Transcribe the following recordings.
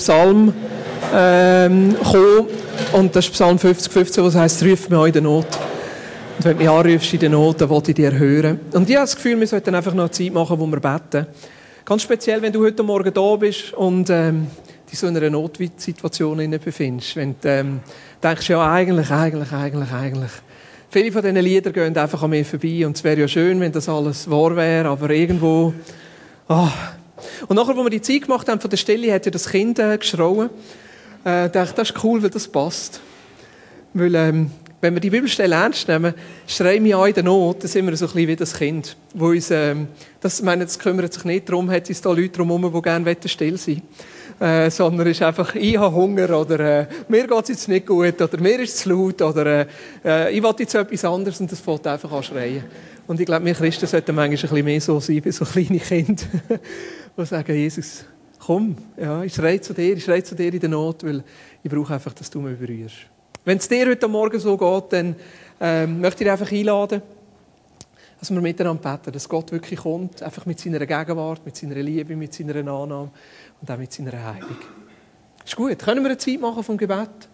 Psalm ähm, gekommen. Und das ist Psalm 50, 15, was heißt, ruf an in der Not. Und wenn du mich anrufst in der Not, dann will ich dir hören. Und ich habe das Gefühl, wir sollten einfach noch Zeit machen, wo wir beten. Ganz speziell, wenn du heute Morgen da bist und ähm, dich so in einer Notsituation befindest. Wenn du ähm, denkst, ja, eigentlich, eigentlich, eigentlich, eigentlich. Viele von diesen Liedern gehen einfach an mir vorbei. Und es wäre ja schön, wenn das alles wahr wäre, aber irgendwo... Oh. Und nachher, wo wir die Zeit gemacht haben von der Stelle, hat ja das Kind äh, geschrauen. Äh, dachte, das ist cool, weil das passt. Weil, ähm, wenn wir die Bibelstelle ernst nehmen, schreien wir an in der Not, dann sind wir so ein bisschen wie das Kind. Wo uns, ähm, das, meine, das kümmert sich nicht darum, hat es da Leute drumherum, die gerne still sein äh, sondern ist einfach, ich habe Hunger oder äh, mir geht es jetzt nicht gut oder mir ist es laut oder äh, ich will jetzt etwas anderes und das fällt einfach an schreien. Und ich glaube, wir Christen sollten manchmal ein bisschen mehr so sein wie so kleine Kinder, die sagen, Jesus, komm, ja, ich schreie zu dir, ich schreie zu dir in der Not, weil ich brauche einfach, dass du mich berührst. Wenn es dir heute Morgen so geht, dann ähm, möchte ich dich einfach einladen, dass wir miteinander beten, dass Gott wirklich kommt, einfach mit seiner Gegenwart, mit seiner Liebe, mit seiner Annahme und auch mit seiner Heilung. Ist gut. Können wir eine Zeit machen vom Gebet?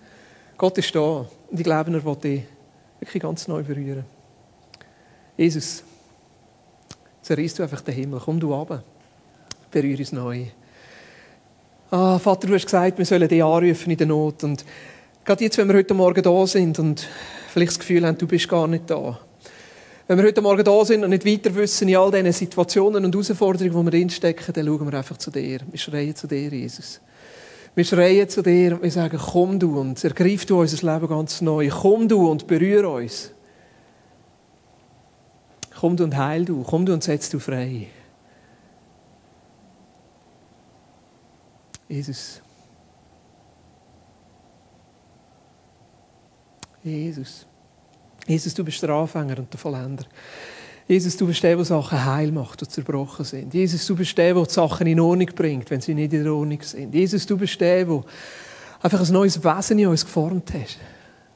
Gott ist da und ich glaube, er will dich wirklich ganz neu berühren. Jesus, zerreißt du einfach den Himmel. Komm du runter. Berühre uns neu. Ah, Vater, du hast gesagt, wir sollen dich anrufen in der Not. Und Gerade jetzt, wenn wir heute Morgen da sind und vielleicht das Gefühl haben, du bist gar nicht da. Wenn wir heute Morgen da sind und nicht weiter wissen in all diesen Situationen und Herausforderungen, wo wir drinstecken, dann schauen wir einfach zu dir. Wir schreien zu dir, Jesus. Wir schreien zu dir und wir sagen, komm du und ergreif du unser Leben ganz neu. Komm du und berühre uns. Komm du und heil du. Komm du und setz du frei. Jesus. Jesus. Jesus, du bist der Anfänger und der Vollender. Jesus, du bist der, der Sachen heil macht, die zerbrochen sind. Jesus, du bist der, der die Sachen in Ordnung bringt, wenn sie nicht in Ordnung sind. Jesus, du bist der, der einfach ein neues Wesen in uns geformt hat,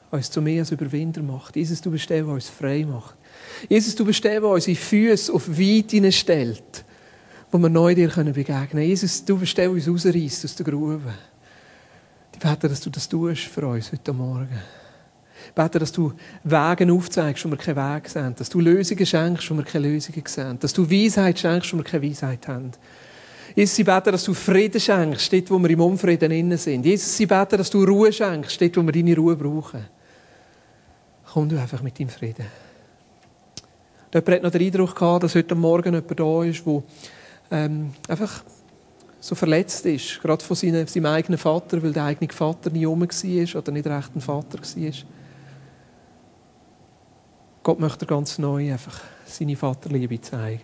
uns zu mehr als Überwinder macht. Jesus, du bist der, der uns frei macht. Jesus, du bist der, der unsere Füße auf weit stellt, wo wir neu dir begegnen können. Jesus, du der uns rausreißt aus der Grube. Ich bete, dass du das tust für uns heute Morgen. Bete, dass du Wege aufzeigst, wo wir keinen Weg sehen. Dass du Lösungen schenkst, wo wir keine Lösungen sehen. Dass du Weisheit schenkst, wo wir keine Weisheit haben. Jesus, sie beten, dass du Frieden schenkst, dort, wo wir im Unfrieden innen sind. Jesus, sie beten, dass du Ruhe schenkst, dort, wo wir deine Ruhe brauchen. Komm du einfach mit deinem Frieden. Jemand hat noch den Eindruck gehabt, dass heute Morgen jemand da ist, der ähm, einfach so verletzt ist, gerade von seinem, seinem eigenen Vater, weil der eigene Vater nie rum war oder nicht recht ein Vater war. Gott möchte ganz neu einfach seine Vaterliebe zeigen.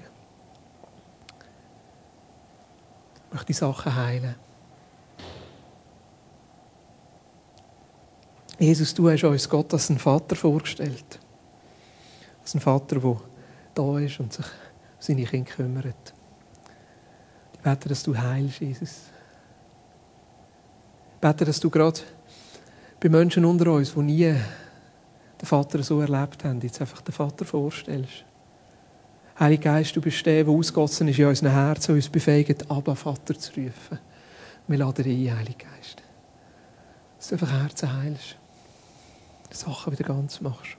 Er möchte die Sachen heilen. Jesus, du hast uns Gott als einen Vater vorgestellt. Als einen Vater, der da ist und sich um seine Kinder kümmert. Ich bete, dass du heilst, Jesus. Ich bete, dass du gerade bei Menschen unter uns, die nie den Vater so erlebt haben, jetzt einfach den Vater vorstellst. Heiliger Geist, du bist der, der ausgossen ist in unseren Herzen und uns befähigt, Abba, Vater zu rufen. Wir laden dich ein, Heiliger Geist. Dass du einfach Herzen heilst. Sachen wieder ganz machst.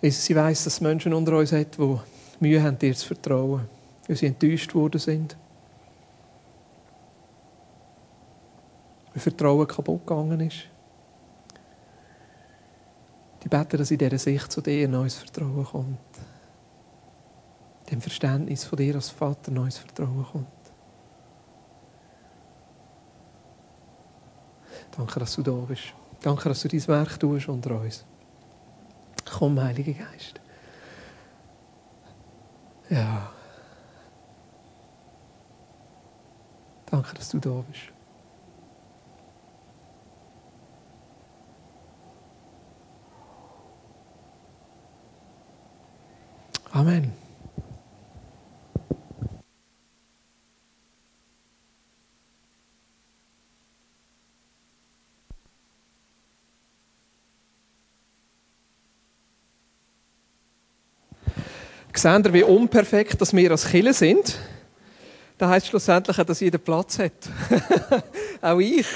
Jesus, ich weiss, dass es Menschen unter uns hat, die Mühe haben, dir zu vertrauen, weil sie enttäuscht worden sind. Weil Vertrauen kaputt gegangen ist. Ich bete, dass in dieser Sicht zu dir neues Vertrauen kommt. Dem Verständnis von dir als Vater neues Vertrauen kommt. Danke, dass du da bist. Danke, dass du dein Werk tust unter uns. Komm, Heiliger Geist. Ja. Danke, dass du da bist. Amen. Seht ihr, wie unperfekt dass wir als Killer sind? Das heisst schlussendlich, dass jeder Platz hat. Auch ich.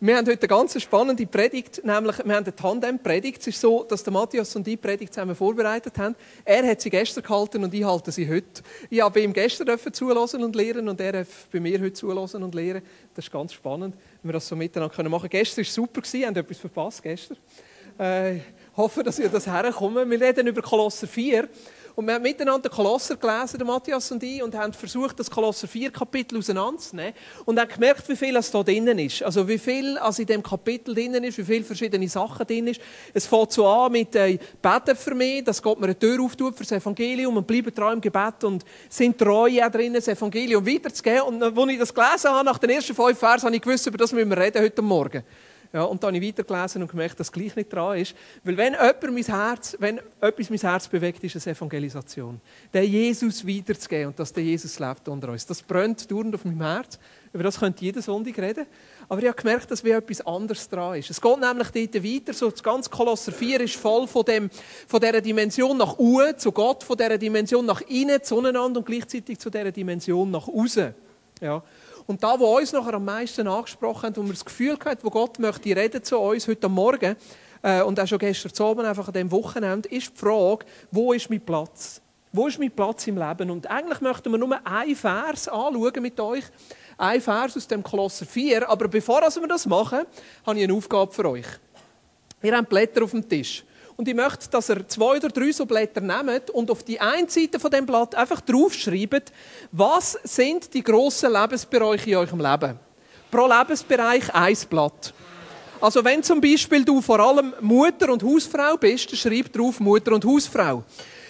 Wir haben heute eine ganz spannende Predigt, nämlich wir haben eine Tandem-Predigt. Es ist so, dass der Matthias und ich die Predigt zusammen vorbereitet haben. Er hat sie gestern gehalten und ich halte sie heute. Ich habe ihm gestern zulassen und lernen und er darf bei mir heute zulassen und lernen. Das ist ganz spannend, wenn wir das so miteinander machen können. Gestern war es super, ihr habt etwas verpasst gestern. Äh, hoffe, dass ihr das herkommt. Wir reden über Kolosser 4. Und wir haben miteinander Kolosser gelesen, der Matthias und ich, und haben versucht, das Kolosser 4 Kapitel auseinanderzunehmen. Und haben gemerkt, wie viel es da drinnen ist. Also wie viel also in dem Kapitel drinnen ist, wie viele verschiedene Sachen drin ist. Es fängt so an mit äh, Beten für mich, dass Gott mir eine Tür auftut für das Evangelium und bleiben treu im Gebet und sind treu auch drinnen, das Evangelium weiterzugeben. Und als ich das gelesen habe, nach den ersten fünf Versen, habe ich gewusst, über das müssen wir reden heute Morgen. Ja, und dann habe ich weitergelesen und gemerkt, dass gleich nicht dran ist. Weil wenn, mein Herz, wenn etwas mein Herz bewegt, ist es Evangelisation. Den Jesus weiterzugeben und dass der Jesus lebt unter uns. Das brennt dauernd auf meinem Herz. Über das könnte jeder Sonntag reden. Aber ich habe gemerkt, dass wie etwas anderes dran ist. Es geht nämlich dort weiter, so das ganze Kolosser 4 ist voll von, dem, von dieser Dimension nach oben zu Gott, von dieser Dimension nach innen, zueinander und gleichzeitig zu dieser Dimension nach außen. Ja. Und da, wo uns nachher am meisten angesprochen hat, wo wir das Gefühl hatten, wo Gott möchte reden zu uns heute Morgen äh, und auch schon gestern Abend, einfach an diesem Wochenende, ist die Frage, wo ist mein Platz? Wo ist mein Platz im Leben? Und eigentlich möchten wir nur einen Vers anschauen mit euch. Ein Vers aus dem Kolosser 4. Aber bevor wir das machen, habe ich eine Aufgabe für euch. Wir haben Blätter auf dem Tisch. Und ich möchte, dass ihr zwei oder drei so Blätter nehmt und auf die eine Seite von dem Blatt einfach draufschreibt, was sind die grossen Lebensbereiche in eurem Leben. Pro Lebensbereich ein Blatt. Also wenn zum Beispiel du vor allem Mutter und Hausfrau bist, dann schreib drauf Mutter und Hausfrau.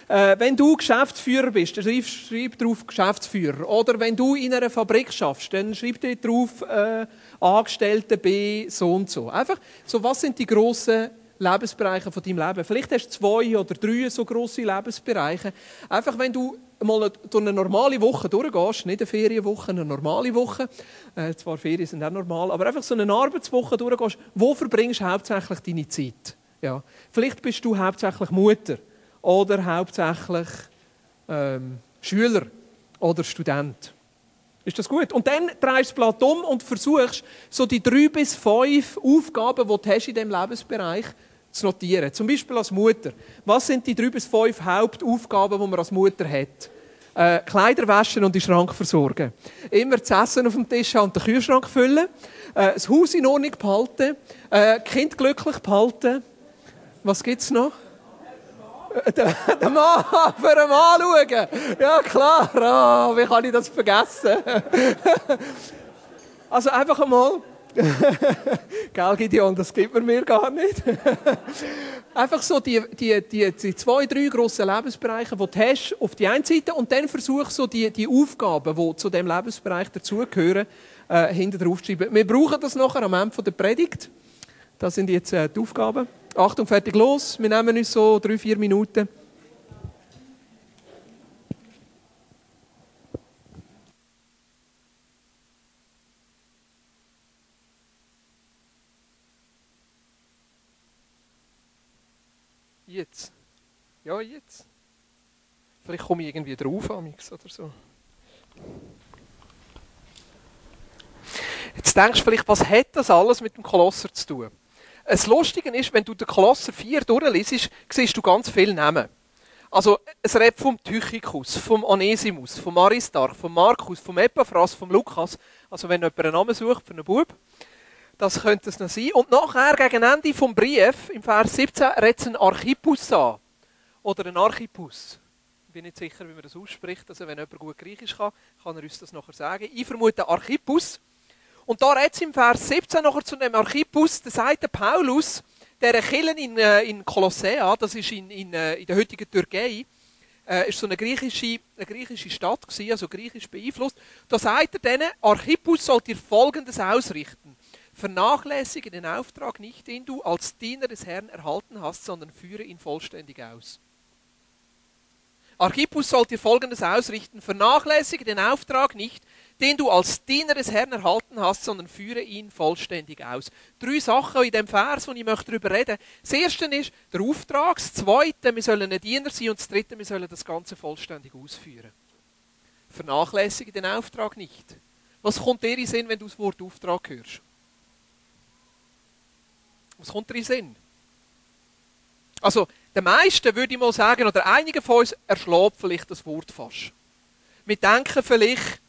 Äh, wenn du Geschäftsführer bist, dann schreib, schreib drauf Geschäftsführer. Oder wenn du in einer Fabrik schaffst, dann schreib dir drauf äh, Angestellte B so und so. Einfach so, was sind die grossen Lebensbereiche von deinem Leben. Vielleicht hast du zwei oder drei so grosse Lebensbereiche. Einfach, wenn du mal durch eine normale Woche durchgehst, nicht eine Ferienwoche, eine normale Woche, äh, zwar Ferien sind auch normal, aber einfach so eine Arbeitswoche durchgehst, wo verbringst du hauptsächlich deine Zeit? Ja. Vielleicht bist du hauptsächlich Mutter oder hauptsächlich ähm, Schüler oder Student. Ist das gut? Und dann drehst du das Blatt um und versuchst, so die drei bis fünf Aufgaben, die du hast in diesem Lebensbereich zu notieren. Zum Beispiel als Mutter. Was sind die drei bis fünf Hauptaufgaben, die man als Mutter hat? Äh, Kleider waschen und den Schrank versorgen. Immer das Essen auf dem Tisch haben und den Kühlschrank füllen. Äh, das Haus in Ordnung behalten. Äh, Kind glücklich behalten. Was gibt es noch? Den Mann, für einen Mann schauen. Ja, klar. Oh, wie kann ich das vergessen? Also einfach einmal. Gell, Gideon, das gibt man mir gar nicht. Einfach so die, die, die, die zwei, drei grossen Lebensbereiche, die du hast, auf die eine Seite und dann versuch so die, die Aufgaben, die zu diesem Lebensbereich dazugehören, äh, hinter drauf zu schreiben. Wir brauchen das nachher am Ende der Predigt. Das sind jetzt äh, die Aufgaben. Achtung, fertig, los. Wir nehmen uns so drei, vier Minuten. Jetzt. Ja, jetzt. Vielleicht komme ich irgendwie drauf, Amix, oder so. Jetzt denkst du vielleicht, was hat das alles mit dem Kolosser zu tun? Das Lustige ist, wenn du den Kolosser 4 durchliest, siehst du ganz viele Namen. Also, es redet vom Tychikus, vom Onesimus, vom Aristarch, vom Markus, vom Epaphras, vom Lukas. Also, wenn jemand einen Namen sucht für einen Bub, das könnte es noch sein. Und nachher, gegen Ende vom Brief, im Vers 17, redet es einen Archippus an. Oder einen Archippus. Ich bin nicht sicher, wie man das ausspricht. Also, wenn jemand gut Griechisch kann, kann er uns das nachher sagen. Ich vermute Archippus. Und da redet es im Vers 17 nachher zu dem Archippus, da sagt der Paulus, der Killen in, äh, in Kolossea, das ist in, in, äh, in der heutigen Türkei, äh, ist so eine griechische, eine griechische Stadt gewesen, also griechisch beeinflusst. Da sagt er denen, Archippus sollt ihr Folgendes ausrichten. Vernachlässige den Auftrag nicht, den du als Diener des Herrn erhalten hast, sondern führe ihn vollständig aus. Archippus sollt ihr Folgendes ausrichten. Vernachlässige den Auftrag nicht, den du als Diener des Herrn erhalten hast, sondern führe ihn vollständig aus. Drei Sachen in dem Vers, wo ich möchte darüber reden. Das erste ist der Auftrag, das zweite, wir sollen ein Diener sein und das dritte, wir sollen das Ganze vollständig ausführen. Vernachlässige den Auftrag nicht. Was kommt dir in Sinn, wenn du das Wort Auftrag hörst? Was kommt dir in Sinn? Also, der meisten würde ich mal sagen, oder einige von uns erschlägt vielleicht das Wort fast. Wir denken vielleicht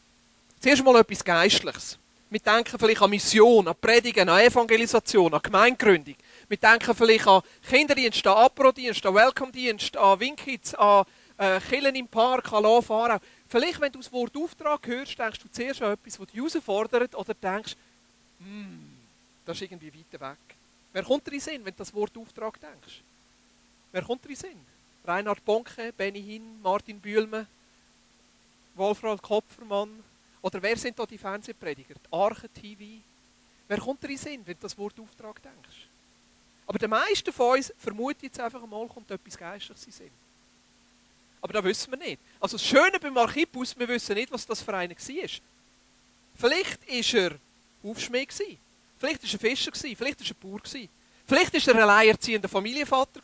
zuerst mal etwas Geistliches. Wir denken vielleicht an Mission, an Predigen, an Evangelisation, an Gemeingründung. Wir denken vielleicht an Kinderdienst, an Apro-Dienst, an Welcome-Dienst, an Winkids, an äh, Killen im Park, an Lauffahren. Vielleicht, wenn du das Wort Auftrag hörst, denkst du zuerst an etwas, das dich herausfordert, oder denkst, hm, das ist irgendwie weiter weg. Wer kommt dir in Sinn, wenn du das Wort Auftrag denkst? Wer kommt dir in Sinn? Reinhard Bonke, Benny Hinn, Martin Bühlmann, Wolfram Kopfermann? Oder wer sind da die Fernsehprediger? Die Arche TV? Wer kommt dir in Sinn, wenn du das Wort Auftrag denkst? Aber der meisten von uns vermutet jetzt einfach einmal, kommt etwas Geistliches in Sinn. Aber das wissen wir nicht. Also das Schöne beim Archipus, wir wissen nicht, was das für einer war. Vielleicht war er Aufschmied, vielleicht war er Fischer, vielleicht war er Bauer, vielleicht war er ein alleinerziehender Familienvater.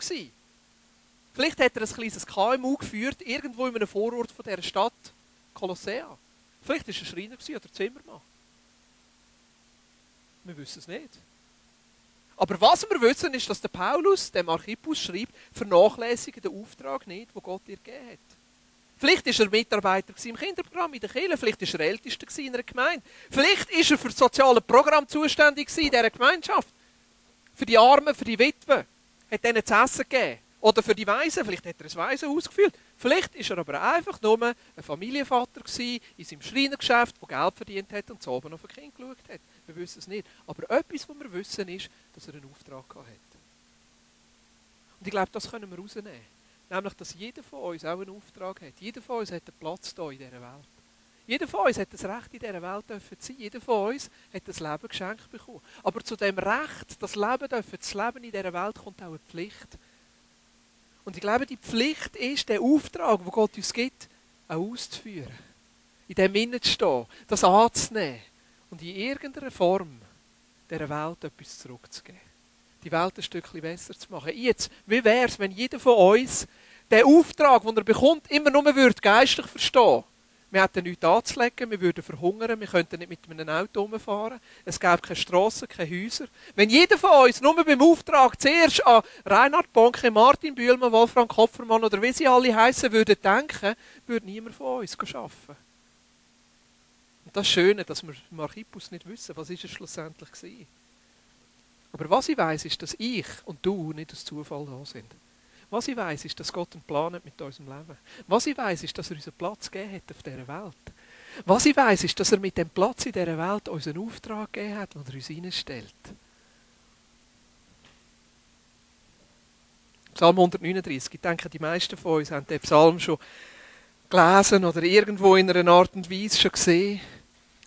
Vielleicht hat er ein kleines KMU geführt, irgendwo in einem Vorort dieser Stadt, Kolossea. Vielleicht war er Schreiner oder Zimmermann. Wir wissen es nicht. Aber was wir wissen, ist, dass der Paulus dem Archippus schreibt, vernachlässige den Auftrag nicht, den Gott dir gegeben hat. Vielleicht war er Mitarbeiter im Kinderprogramm in der Kirche, vielleicht war er Ältester in einer Gemeinde. Vielleicht war er für das soziale Programm zuständig in dieser Gemeinschaft. Für die Armen, für die Witwen. Hat ihnen zu essen gegeben. Oder für die Weisen, vielleicht hat er ein Weisen ausgefüllt. Vielleicht war er aber einfach nur ein Familienvater in seinem Schreinergeschäft, der Geld verdient hat und zu oben auf ein Kind geschaut hat. Wir wissen es nicht. Aber etwas, was wir wissen, ist, dass er einen Auftrag hat. Und ich glaube, das können wir rausnehmen. Nämlich, dass jeder von uns auch einen Auftrag hat. Jeder von uns hat einen Platz hier in dieser Welt. Jeder von uns hat das Recht, in dieser Welt zu sein. Jeder von uns hat das Leben geschenkt bekommen. Aber zu dem Recht, das Leben zu leben in dieser Welt, kommt auch eine Pflicht. Und ich glaube, die Pflicht ist, den Auftrag, den Gott uns gibt, auch auszuführen. In dem Innen zu stehen, das anzunehmen und in irgendeiner Form dieser Welt etwas zurückzugeben. Die Welt ein Stückchen besser zu machen. Jetzt, wie wäre es, wenn jeder von uns den Auftrag, den er bekommt, immer nur würde geistlich verstehen wir hätten nichts anzulegen, wir würden verhungern, wir könnten nicht mit einem Auto rumfahren, es gäbe keine Strassen, keine Häuser. Wenn jeder von uns nur beim Auftrag zuerst an Reinhard Bonke, Martin Bühlmann, Wolfram Kopfermann oder wie sie alle heißen würde denken, würde niemand von uns arbeiten. Und das Schöne, dass wir im Archipus nicht wissen, was ist es schlussendlich war. Aber was ich weiß, ist, dass ich und du nicht aus Zufall da sind. Was ich weiß, ist, dass Gott einen Plan hat mit unserem Leben. Was ich weiß, ist, dass er uns einen Platz gegeben hat auf dieser Welt. Was ich weiß, ist, dass er mit dem Platz in dieser Welt uns einen Auftrag gegeben hat, den er uns hineinstellt. Psalm 139. Ich denke, die meisten von uns haben den Psalm schon gelesen oder irgendwo in einer Art und Weise schon gesehen.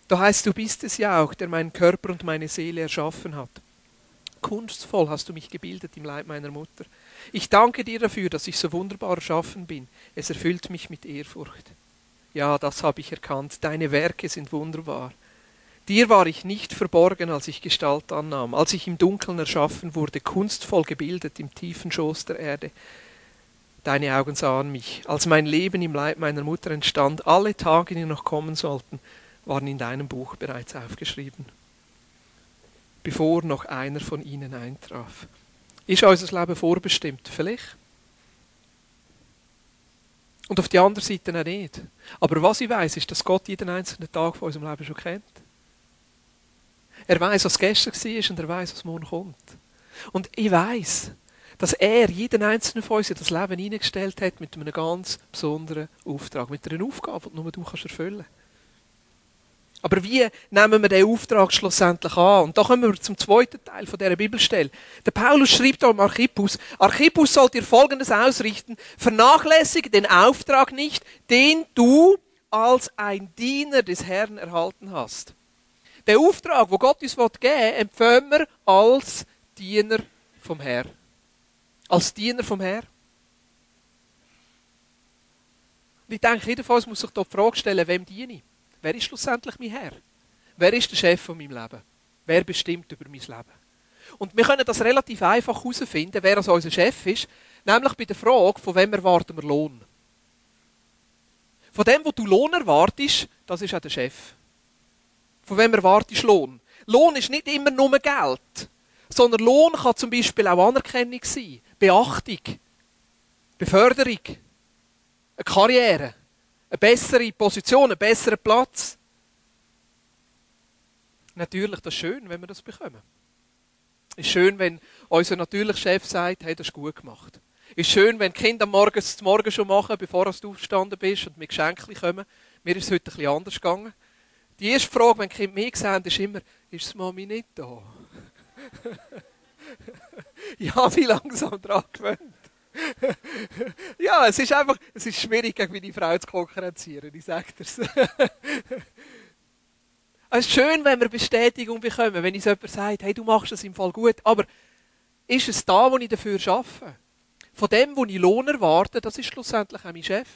Da heißt, du bist es ja auch, der meinen Körper und meine Seele erschaffen hat. Kunstvoll hast du mich gebildet im Leib meiner Mutter. Ich danke dir dafür, dass ich so wunderbar erschaffen bin. Es erfüllt mich mit Ehrfurcht. Ja, das habe ich erkannt. Deine Werke sind wunderbar. Dir war ich nicht verborgen, als ich Gestalt annahm, als ich im Dunkeln erschaffen wurde, kunstvoll gebildet im tiefen Schoß der Erde. Deine Augen sahen mich. Als mein Leben im Leib meiner Mutter entstand, alle Tage, die noch kommen sollten, waren in deinem Buch bereits aufgeschrieben, bevor noch einer von ihnen eintraf. Ist unser Leben vorbestimmt? Vielleicht. Und auf die andere Seite auch nicht. Aber was ich weiß, ist, dass Gott jeden einzelnen Tag von unserem Leben schon kennt. Er weiß, was gestern war und er weiß, was morgen kommt. Und ich weiß, dass er jeden einzelnen von uns in das Leben hineingestellt hat mit einem ganz besonderen Auftrag, mit einer Aufgabe, die nur du kannst erfüllen kannst. Aber wie nehmen wir den Auftrag schlussendlich an? Und da kommen wir zum zweiten Teil von dieser Bibelstelle. Der Paulus schreibt da am Archippus, Archippus sollt ihr Folgendes ausrichten, vernachlässige den Auftrag nicht, den du als ein Diener des Herrn erhalten hast. Den Auftrag, wo Gott uns geben will, empfangen wir als Diener vom Herrn. Als Diener vom Herrn. Und ich denke, uns muss sich da die Frage stellen, wem diene ich? Wer ist schlussendlich mein Herr? Wer ist der Chef von meinem Leben? Wer bestimmt über mein Leben? Und wir können das relativ einfach herausfinden, wer also unser Chef ist, nämlich bei der Frage, von wem erwarten wir Lohn? Von dem, wo du Lohn erwartest, das ist auch der Chef. Von wem erwartest du Lohn? Lohn ist nicht immer nur Geld, sondern Lohn kann zum Beispiel auch Anerkennung sein, Beachtung, Beförderung, eine Karriere, eine bessere Position, einen besseren Platz. Natürlich, das ist schön, wenn wir das bekommen. Es ist schön, wenn unser natürlicher Chef sagt, hey, das ist gut gemacht. Es ist schön, wenn die Kinder am Morgen schon machen, bevor du aufgestanden bist und mit Geschenken kommen. Mir ist es heute bisschen anders gegangen. Die erste Frage, wenn die Kinder mich sehen, ist immer, ist die Mami nicht da? ich habe mich langsam daran gewöhnt. Ja, es ist einfach, es ist schwierig, gegen meine Frau zu konkurrenzieren, ich sage das. es ist schön, wenn wir Bestätigung bekommen, wenn uns jemand sagt, hey, du machst das im Fall gut, aber ist es da, wo ich dafür arbeite? Von dem, wo ich Lohn erwarte, das ist schlussendlich auch mein Chef.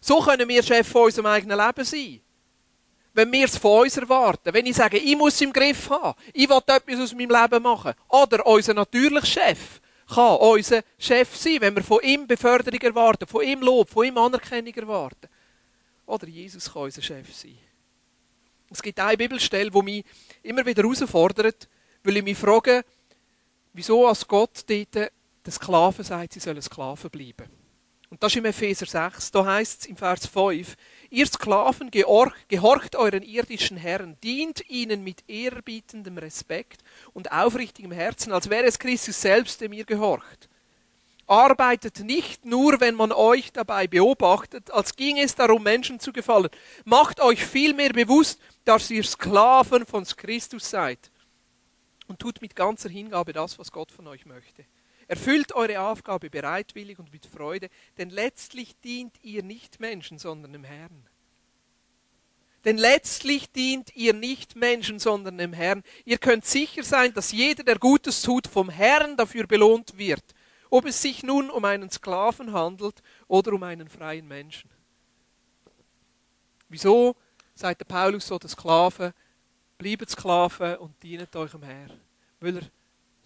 So können wir Chef von unserem eigenen Leben sein. Wenn wir es von uns erwarten, wenn ich sage, ich muss es im Griff haben, ich will etwas aus meinem Leben machen, oder unser natürlicher Chef kann unser Chef sein, wenn wir von ihm Beförderung erwarten, von ihm Lob, von ihm Anerkennung erwarten. Oder Jesus kann unser Chef sein. Es gibt eine Bibelstelle, die mich immer wieder herausfordert, weil ich mich frage, wieso als Gott den Sklaven sagt, sie sollen Sklaven bleiben. Und das ist im Epheser 6, da heißt es im Vers 5, ihr Sklaven gehorcht euren irdischen Herren, dient ihnen mit ehrerbietendem Respekt und aufrichtigem Herzen, als wäre es Christus selbst, dem ihr gehorcht. Arbeitet nicht nur, wenn man euch dabei beobachtet, als ging es darum, Menschen zu gefallen. Macht euch vielmehr bewusst, dass ihr Sklaven von Christus seid. Und tut mit ganzer Hingabe das, was Gott von euch möchte. Erfüllt eure Aufgabe bereitwillig und mit Freude, denn letztlich dient ihr nicht Menschen, sondern dem Herrn. Denn letztlich dient ihr nicht Menschen, sondern dem Herrn. Ihr könnt sicher sein, dass jeder, der Gutes tut, vom Herrn dafür belohnt wird, ob es sich nun um einen Sklaven handelt oder um einen freien Menschen. Wieso sagt der Paulus so, der Sklaven, bleibt Sklaven und dienet eurem Herrn? Weil er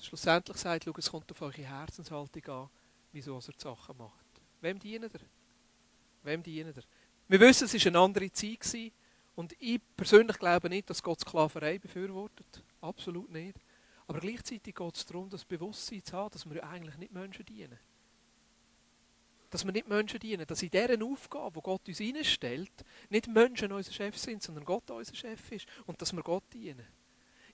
schlussendlich sagt, schau, es kommt auf eure Herzenshaltung an, wieso er die Sachen macht. Wem dienen er? Wem dienen er? Wir wissen, es war eine andere Zeit und ich persönlich glaube nicht, dass Gott Sklaverei befürwortet. Absolut nicht. Aber gleichzeitig geht es darum, das Bewusstsein zu haben, dass wir eigentlich nicht Menschen dienen. Dass wir nicht Menschen dienen, dass in dieser Aufgabe, die Gott uns reinstellt, nicht Menschen unser Chef sind, sondern Gott unser Chef ist und dass wir Gott dienen.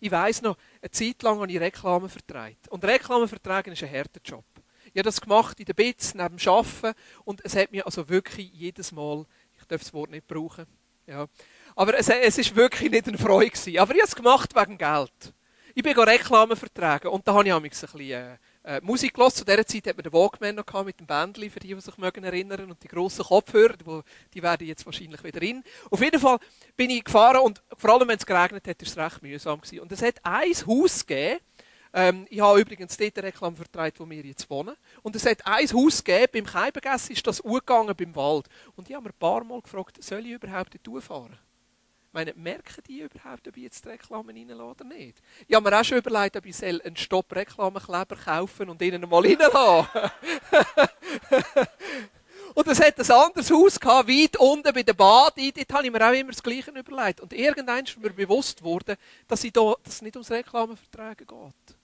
Ich weiss noch, eine Zeit lang habe ich Reklame vertreibt. Und Reklame vertragen ist ein harter Job. Ich habe das gemacht in der Bits, neben dem Arbeiten. Und es hat mir also wirklich jedes Mal, ich darf das Wort nicht brauchen, ja. Aber es, es ist wirklich nicht eine Freude gewesen. Aber ich habe es gemacht wegen Geld. Ich bin Reklame vertragen und da habe ich ein bisschen äh, Musik gehört. Zu dieser Zeit hat man den Walkman noch gehabt mit dem Bändchen, für die, die sich mögen erinnern und die grossen Kopfhörer, die, die werden jetzt wahrscheinlich wieder in. Auf jeden Fall bin ich gefahren und vor allem, wenn es geregnet hat, ist es recht mühsam gewesen. Und es hat ein Haus gegeben, ähm, ich habe übrigens dort eine Reklame vertreibt, wo wir jetzt wohnen. Und es hat ein Haus gegeben, beim Keibengessen ist das umgegangen beim Wald. Und ich habe mir ein paar Mal gefragt, soll ich überhaupt dort fahren? Meine, merken die überhaupt, ob ich jetzt die Reklame reinlasse oder nicht? Ich habe mir auch schon überlegt, ob ich einen Stopp-Reklamekleber kaufen und ihnen mal reinlassen. und es hat ein anderes Haus gehabt, weit unten bei der Bad. Dort habe ich mir auch immer das Gleiche überlegt. Und irgendwann ist mir bewusst worden, dass, ich da, dass es nicht ums Reklameverträge geht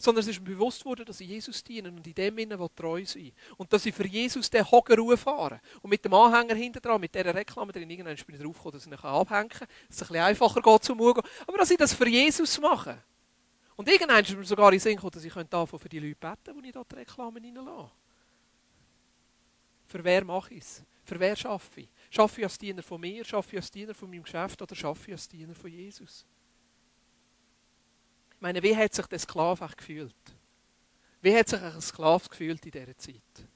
sondern es ist mir bewusst worden, dass ich Jesus dienen und in dem Sinne treu sein Und dass ich für Jesus den Hocker fahre. Und mit dem Anhänger hinter dran, mit dieser Reklame drin, irgendwann bin ich drauf gekommen, dass ich ihn abhängen kann, dass es ein bisschen einfacher geht zum Ugo. Aber dass ich das für Jesus mache. Und irgendwann ist mir sogar in den Sinn gekommen, dass ich für die Leute beten, die ich da die Reklame reinlasse. Für wer mache ich es? Für wer schaffe ich? Schaffe ich als Diener von mir, schaffe ich als Diener von meinem Geschäft oder schaffe ich als Diener von Jesus? Ich meine, wie hat sich der Sklave gefühlt? Wie hat sich ein Sklave gefühlt in dieser Zeit?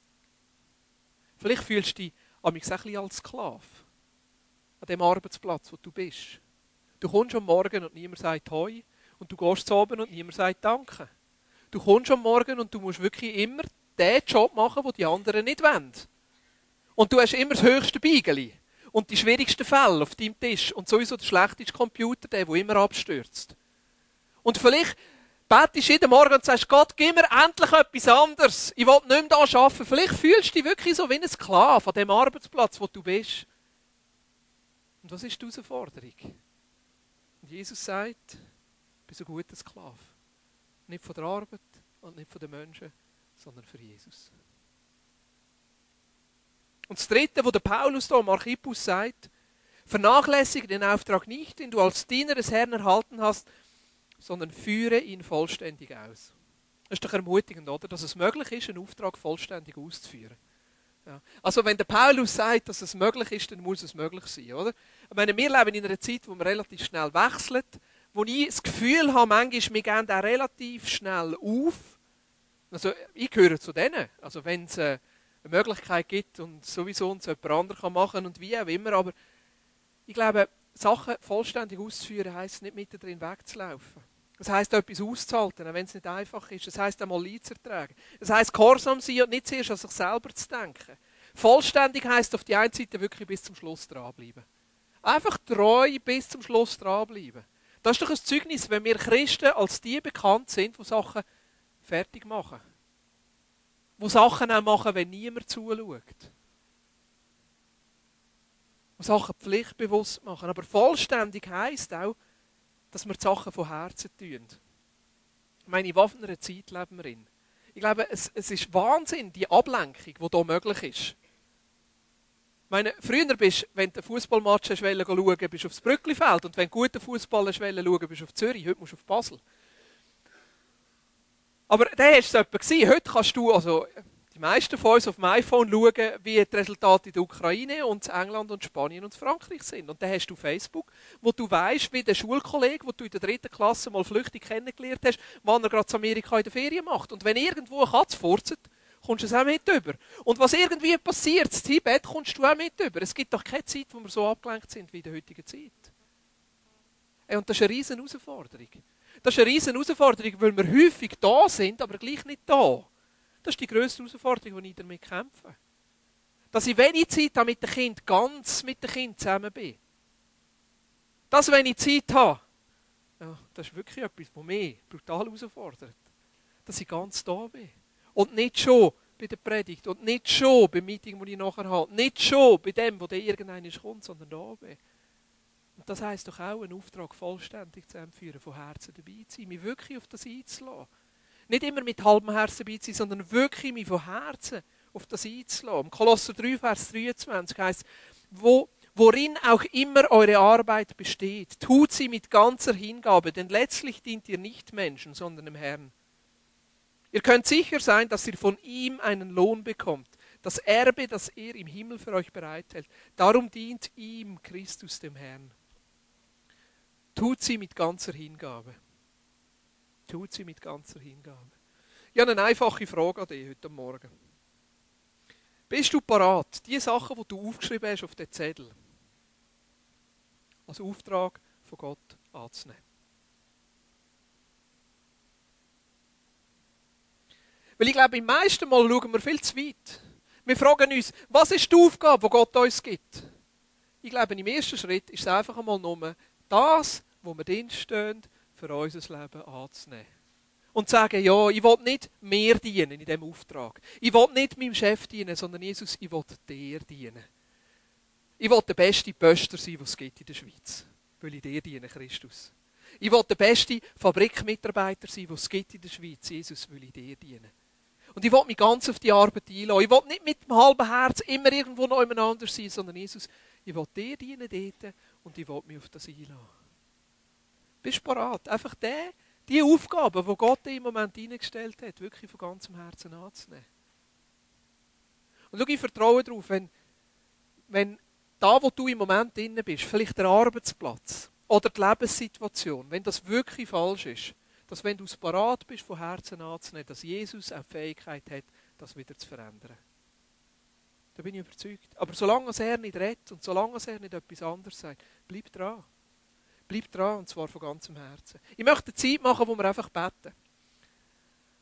Vielleicht fühlst du dich ein bisschen als Sklave. An dem Arbeitsplatz, wo du bist. Du kommst am Morgen und niemand sagt Hoi. Und du gehst zu oben und niemand sagt Danke. Du kommst am Morgen und du musst wirklich immer den Job machen, den die anderen nicht wollen. Und du hast immer das höchste Beigeli. Und die schwierigsten Fälle auf deinem Tisch. Und sowieso der schlechteste Computer, der, der immer abstürzt. Und vielleicht betest du jeden Morgen und sagst, Gott, gib mir endlich etwas anderes. Ich will nicht mehr hier arbeiten. Vielleicht fühlst du dich wirklich so wie ein Sklave an dem Arbeitsplatz, wo du bist. Und was ist die Herausforderung? Und Jesus sagt, du bist ein guter Sklave. Nicht von der Arbeit und nicht von den Menschen, sondern für Jesus. Und das Dritte, der Paulus da am Archippus sagt, vernachlässige den Auftrag nicht, den du als Diener des Herrn erhalten hast, sondern führe ihn vollständig aus. Das ist doch ermutigend, oder? Dass es möglich ist, einen Auftrag vollständig auszuführen. Ja. Also wenn der Paulus sagt, dass es möglich ist, dann muss es möglich sein, oder? Ich meine, wir leben in einer Zeit, wo man relativ schnell wechselt, wo ich das Gefühl habe, manchmal, wir gehen auch relativ schnell auf. Also ich gehöre zu denen. Also wenn es äh, eine Möglichkeit gibt und sowieso uns jemand anderes machen kann und wie auch immer, aber ich glaube, Sachen vollständig auszuführen, heisst nicht mittendrin wegzulaufen. Das heisst, etwas auszuhalten, wenn es nicht einfach ist. Das heisst, einmal Leid zu ertragen. Das heisst, gehorsam sein und nicht zuerst an sich selber zu denken. Vollständig heisst auf die einen Seite wirklich bis zum Schluss dranbleiben. Einfach treu bis zum Schluss dranbleiben. Das ist doch ein Zeugnis, wenn wir Christen als die bekannt sind, die Sachen fertig machen. Die Sachen auch machen, wenn niemand zuschaut. Die Sachen pflichtbewusst machen. Aber vollständig heisst auch, dass wir die Sachen von Herzen tun. Ich meine, in einer Zeit leben wir in? Ich glaube, es, es ist Wahnsinn, die Ablenkung, die hier möglich ist. Ich meine, früher bist wenn du einen Fußballmatch schauen wolltest, bist du aufs Brücklifeld. Und wenn du guten Fußball schauen bist du auf Zürich. Heute musst du auf Basel. Aber hast du es gesehen. Heute kannst du, also die meisten von uns auf dem iPhone schauen, wie die Resultate in der Ukraine und England und Spanien und Frankreich sind. Und dann hast du Facebook, wo du weißt, wie der Schulkollege, wo du in der dritten Klasse mal flüchtig kennengelernt hast, wann er gerade zu Amerika in der Ferien macht. Und wenn irgendwo eine Katze furzt, kommst du es auch mit über. Und was irgendwie passiert, das Tibet, kommst du auch mit über. Es gibt doch keine Zeit, wo wir so abgelenkt sind wie in der heutigen Zeit. Und das ist eine riesen Herausforderung. Das ist eine riesen Herausforderung, weil wir häufig da sind, aber gleich nicht da. Das ist die grösste Herausforderung, die ich damit kämpfe. Dass ich wenig Zeit habe mit dem Kind, ganz mit dem Kind zusammen bin. Dass wenn ich Zeit habe, ja, das ist wirklich etwas, was mich brutal herausfordert. Dass ich ganz da bin. Und nicht schon bei der Predigt und nicht schon beim Meeting, das ich nachher habe. Nicht schon bei dem, wo der irgendeiner kommt, sondern da bin. Und das heisst doch auch, einen Auftrag vollständig zu empführen, von Herzen dabei zu sein, mich wirklich auf das einzulassen. Nicht immer mit halbem Herzen dabei zu sein, sondern wirklich mich von Herzen auf das einzulassen. Kolosser 3, Vers 23 heißt wo, worin auch immer eure Arbeit besteht, tut sie mit ganzer Hingabe, denn letztlich dient ihr nicht Menschen, sondern dem Herrn. Ihr könnt sicher sein, dass ihr von ihm einen Lohn bekommt, das Erbe, das er im Himmel für euch bereithält. Darum dient ihm Christus dem Herrn. Tut sie mit ganzer Hingabe. Tut sie mit ganzer Hingabe. Ich habe eine einfache Frage an dich heute Morgen. Bist du parat, die Sachen, die du aufgeschrieben hast auf den Zettel, als Auftrag von Gott anzunehmen? Weil ich glaube, im meisten Mal schauen wir viel zu weit. Wir fragen uns, was ist die Aufgabe, die Gott uns gibt? Ich glaube, im ersten Schritt ist es einfach einmal nur das, wo wir drinstehen, für unser Leben anzunehmen. Und zu sagen, ja, ich will nicht mehr dienen in diesem Auftrag. Ich will nicht meinem Chef dienen, sondern Jesus, ich will dir dienen. Ich will der beste Pöster sein, was es in der Schweiz. Weil ich dir diene, Christus. Ich will der beste Fabrikmitarbeiter sein, was es in der Schweiz. Jesus, will ich dir dienen. Und ich will mich ganz auf die Arbeit einlassen. Ich will nicht mit dem halben Herz immer irgendwo noch jemand sein, sondern Jesus, ich will dir dienen dort und ich will mich auf das einlassen. Bist du bereit, einfach die, die Aufgaben, die Gott dir im Moment hineingestellt hat, wirklich von ganzem Herzen anzunehmen? Und schau, ich vertraue darauf, wenn, wenn da, wo du im Moment drin bist, vielleicht der Arbeitsplatz oder die Lebenssituation, wenn das wirklich falsch ist, dass wenn du parat bist, von Herzen anzunehmen, dass Jesus eine Fähigkeit hat, das wieder zu verändern. Da bin ich überzeugt. Aber solange er nicht redet und solange er nicht etwas anderes sagt, bleib dran. Bleib dran, und zwar von ganzem Herzen. Ich möchte eine Zeit machen, wo wir einfach beten.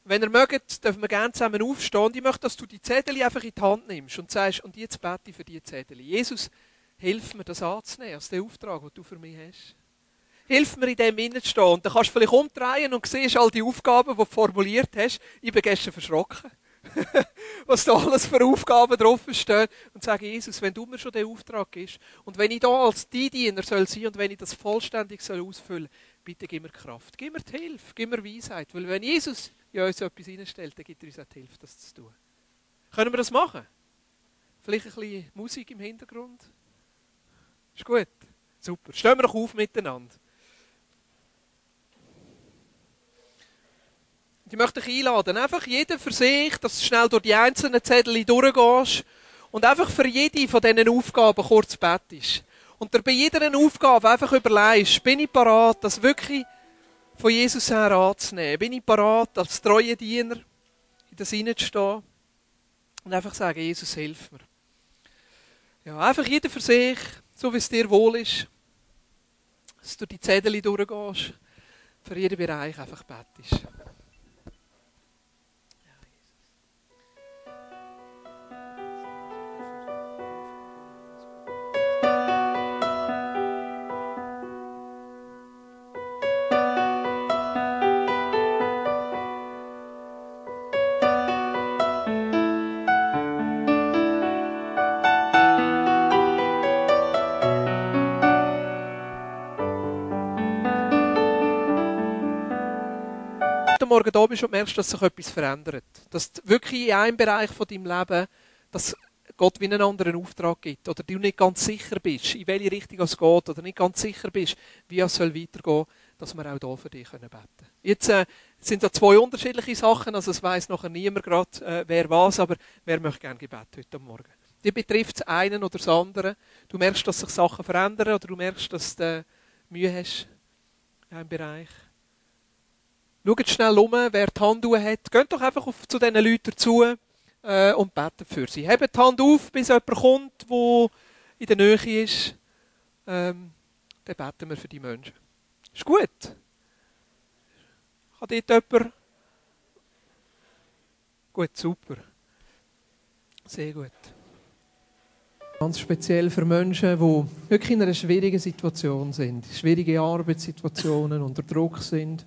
Wenn ihr mögt, dürfen wir gerne zusammen aufstehen. Ich möchte, dass du die Zettel einfach in die Hand nimmst und sagst, und jetzt bete ich für die Zettel. Jesus, hilf mir, das anzunehmen, als den Auftrag, den du für mich hast. Hilf mir, in dem hineinzustehen. Und dann kannst du vielleicht umdrehen und siehst all die Aufgaben, die du formuliert hast. Ich bin gestern verschrocken. was da alles für Aufgaben draufstehen und sagen, Jesus, wenn du mir schon den Auftrag gibst und wenn ich da als die Diener soll sein und wenn ich das vollständig soll ausfüllen bitte gib mir Kraft, gib mir die Hilfe, gib mir Weisheit. Weil wenn Jesus in uns etwas hineinstellt, dann gibt er uns auch die Hilfe, das zu tun. Können wir das machen? Vielleicht ein bisschen Musik im Hintergrund? Ist gut? Super. Stehen wir doch auf miteinander. Ich möchte dich einladen, einfach jeder für sich, dass du schnell durch die einzelnen Zettel durchgehst und einfach für jede von diesen Aufgaben kurz bettest. Und dir bei jeder Aufgabe einfach überlegst, bin ich parat, das wirklich von Jesus her anzunehmen? Bin ich parat, als treue Diener in das hineinzustehen? Und einfach sagen, Jesus, hilf mir. Ja, einfach jeder für sich, so wie es dir wohl ist, dass du die Zettel durchgehst, für jeden Bereich einfach bettest. Morgen da bist und merkst, dass sich etwas verändert. Dass wirklich in einem Bereich von deinem Leben, dass Gott wie einen anderen Auftrag gibt. Oder du nicht ganz sicher bist, in welche Richtung es geht. Oder nicht ganz sicher bist, wie es soll weitergehen dass wir auch hier für dich beten können. Jetzt äh, sind da zwei unterschiedliche Sachen. Also es weiss nachher niemand gerade, äh, wer was. Aber wer möchte gerne Gebet heute Morgen? Die betrifft das eine oder das andere. Du merkst, dass sich Sachen verändern. Oder du merkst, dass du Mühe hast in einem Bereich. Schaut schnell um, wer die Hand hat. Geht doch einfach auf, zu diesen Leuten zu äh, und betet für sie. Hebt die Hand auf, bis jemand kommt, der in der Nähe ist. Ähm, dann beten wir für die Menschen. Ist gut. Kann dort jemand... Gut, super. Sehr gut. Ganz speziell für Menschen, die wirklich in einer schwierigen Situation sind. Schwierige Arbeitssituationen, unter Druck sind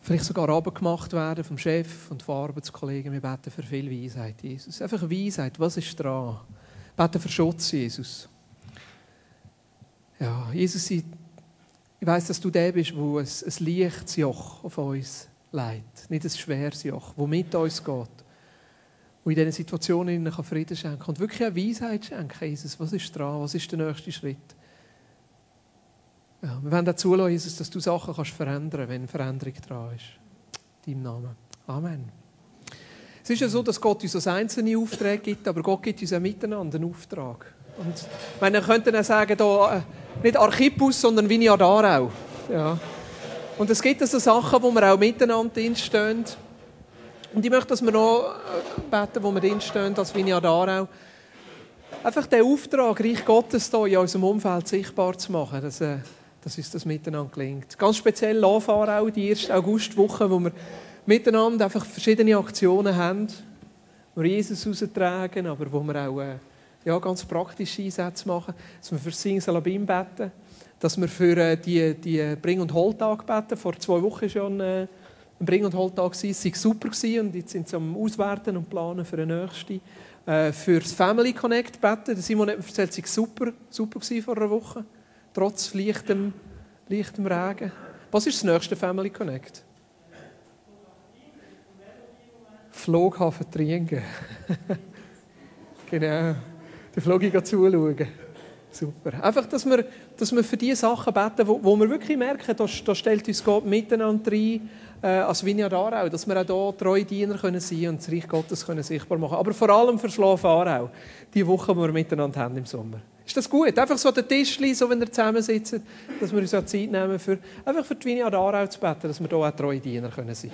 vielleicht sogar abgemacht werden vom Chef und von Arbeitskollegen. Wir beten für viel Weisheit, Jesus. Einfach Weisheit, was ist dran? Wir beten für Schutz, Jesus. Ja, Jesus, ich, ich weiss, dass du der bist, wo ein, ein leichtes Joch auf uns leitet. Nicht ein schweres Joch, das mit uns geht. Und in diesen Situationen Frieden schenken kann. Und wirklich auch Weisheit schenken, Jesus. Was ist dran? Was ist der nächste Schritt? Ja, wir wollen auch zulassen, Jesus, dass du Sachen kannst verändern kannst, wenn Veränderung dran ist. In deinem Namen. Amen. Es ist ja so, dass Gott uns als einzelne Aufträge gibt, aber Gott gibt uns auch miteinander einen Auftrag. Und ich meine, wir könnten auch sagen, da, äh, nicht Archippus, sondern Vineyard Aarau. Ja. Und es gibt also Sachen, wo wir auch miteinander drinstehen. Und ich möchte, dass wir noch äh, beten, wo wir drinstehen, als Vineyard Aarau. Einfach den Auftrag, Reich Gottes hier in unserem Umfeld sichtbar zu machen. Dass, äh, dass uns das miteinander gelingt. Ganz speziell Lauffahren auch die erste Augustwoche, wo wir miteinander einfach verschiedene Aktionen haben, wo wir Jesus raustragen, aber wo wir auch äh, ja, ganz praktische Einsätze machen, dass wir für Sing Salabim beten, dass wir für äh, die, die Bring- und Holtag beten. Vor zwei Wochen schon äh, ein Bring- und Holtag war, es war super und jetzt sind sie am Auswerten und planen für den nächsten. Äh, für das Family Connect beten, Simon hat mir erzählt, es war super, super vor einer Woche trotz leichtem, leichtem Regen. Was ist das nächste Family Connect? Flughafen Triengen. genau. Die Flug zuschauen. Super. Einfach, dass wir, dass wir für die Sachen beten, wo, wo wir wirklich merken, da, da stellt uns Gott miteinander rein, äh, als Vineyard Aarau, dass wir auch hier treue Diener können sein und das Reich Gottes können sichtbar machen Aber vor allem für Schlafen Aarau, die Woche, die wir miteinander haben im Sommer. Ist das gut? Einfach so der Tischli, so wenn wir zusammensitzen, dass wir uns auch Zeit nehmen, für, einfach für die Vineyard Aarau zu beten, dass wir hier auch treue Diener sein können.